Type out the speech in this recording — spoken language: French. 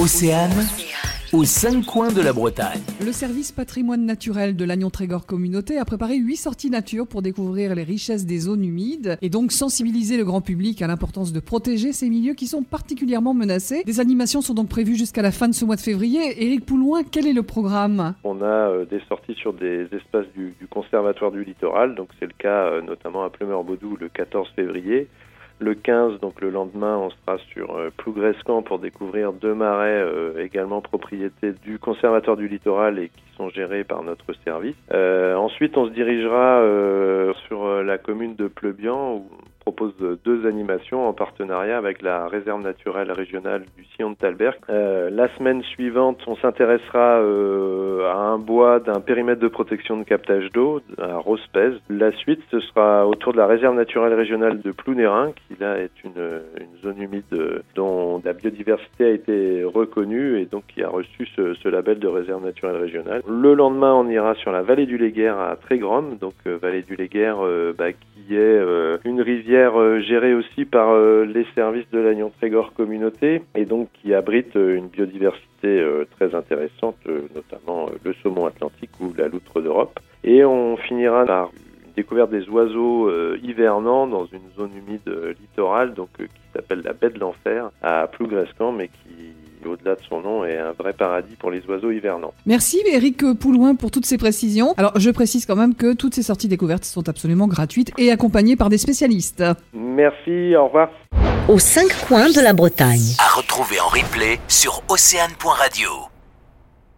Océane, aux cinq coins de la Bretagne. Le service patrimoine naturel de l'Agnon Trégor Communauté a préparé huit sorties nature pour découvrir les richesses des zones humides et donc sensibiliser le grand public à l'importance de protéger ces milieux qui sont particulièrement menacés. Des animations sont donc prévues jusqu'à la fin de ce mois de février. Éric Poulouin, quel est le programme? On a euh, des sorties sur des espaces du, du Conservatoire du Littoral, donc c'est le cas euh, notamment à Plumeur-Baudou le 14 février. Le 15, donc le lendemain, on sera sur euh, pour découvrir deux marais euh, également propriété du Conservatoire du Littoral et qui sont gérés par notre service. Euh, ensuite, on se dirigera euh, sur la commune de Pleubian deux animations en partenariat avec la réserve naturelle régionale du Sillon de Talberg. Euh, la semaine suivante, on s'intéressera euh, à un bois d'un périmètre de protection de captage d'eau à Rospez. La suite, ce sera autour de la réserve naturelle régionale de Plounérin, qui là est une, zone humide euh, dont la biodiversité a été reconnue et donc qui a reçu ce, label de réserve naturelle régionale. Le lendemain, on ira sur la vallée du Léguerre à Trégrom, donc vallée du Léguerre bah, qui est une rivière euh, gérée aussi par euh, les services de l'Agnon Trégor Communauté et donc qui abrite euh, une biodiversité très intéressante, notamment le saumon atlantique ou la loutre d'Europe. Et on finira par une découverte des oiseaux hivernants dans une zone humide littorale donc qui s'appelle la baie de l'enfer à Plougrescan mais qui au-delà de son nom est un vrai paradis pour les oiseaux hivernants. Merci Éric Poulouin pour toutes ces précisions. Alors je précise quand même que toutes ces sorties découvertes sont absolument gratuites et accompagnées par des spécialistes. Merci, au revoir. aux cinq coins de la Bretagne. À retrouver en replay sur océane.radio.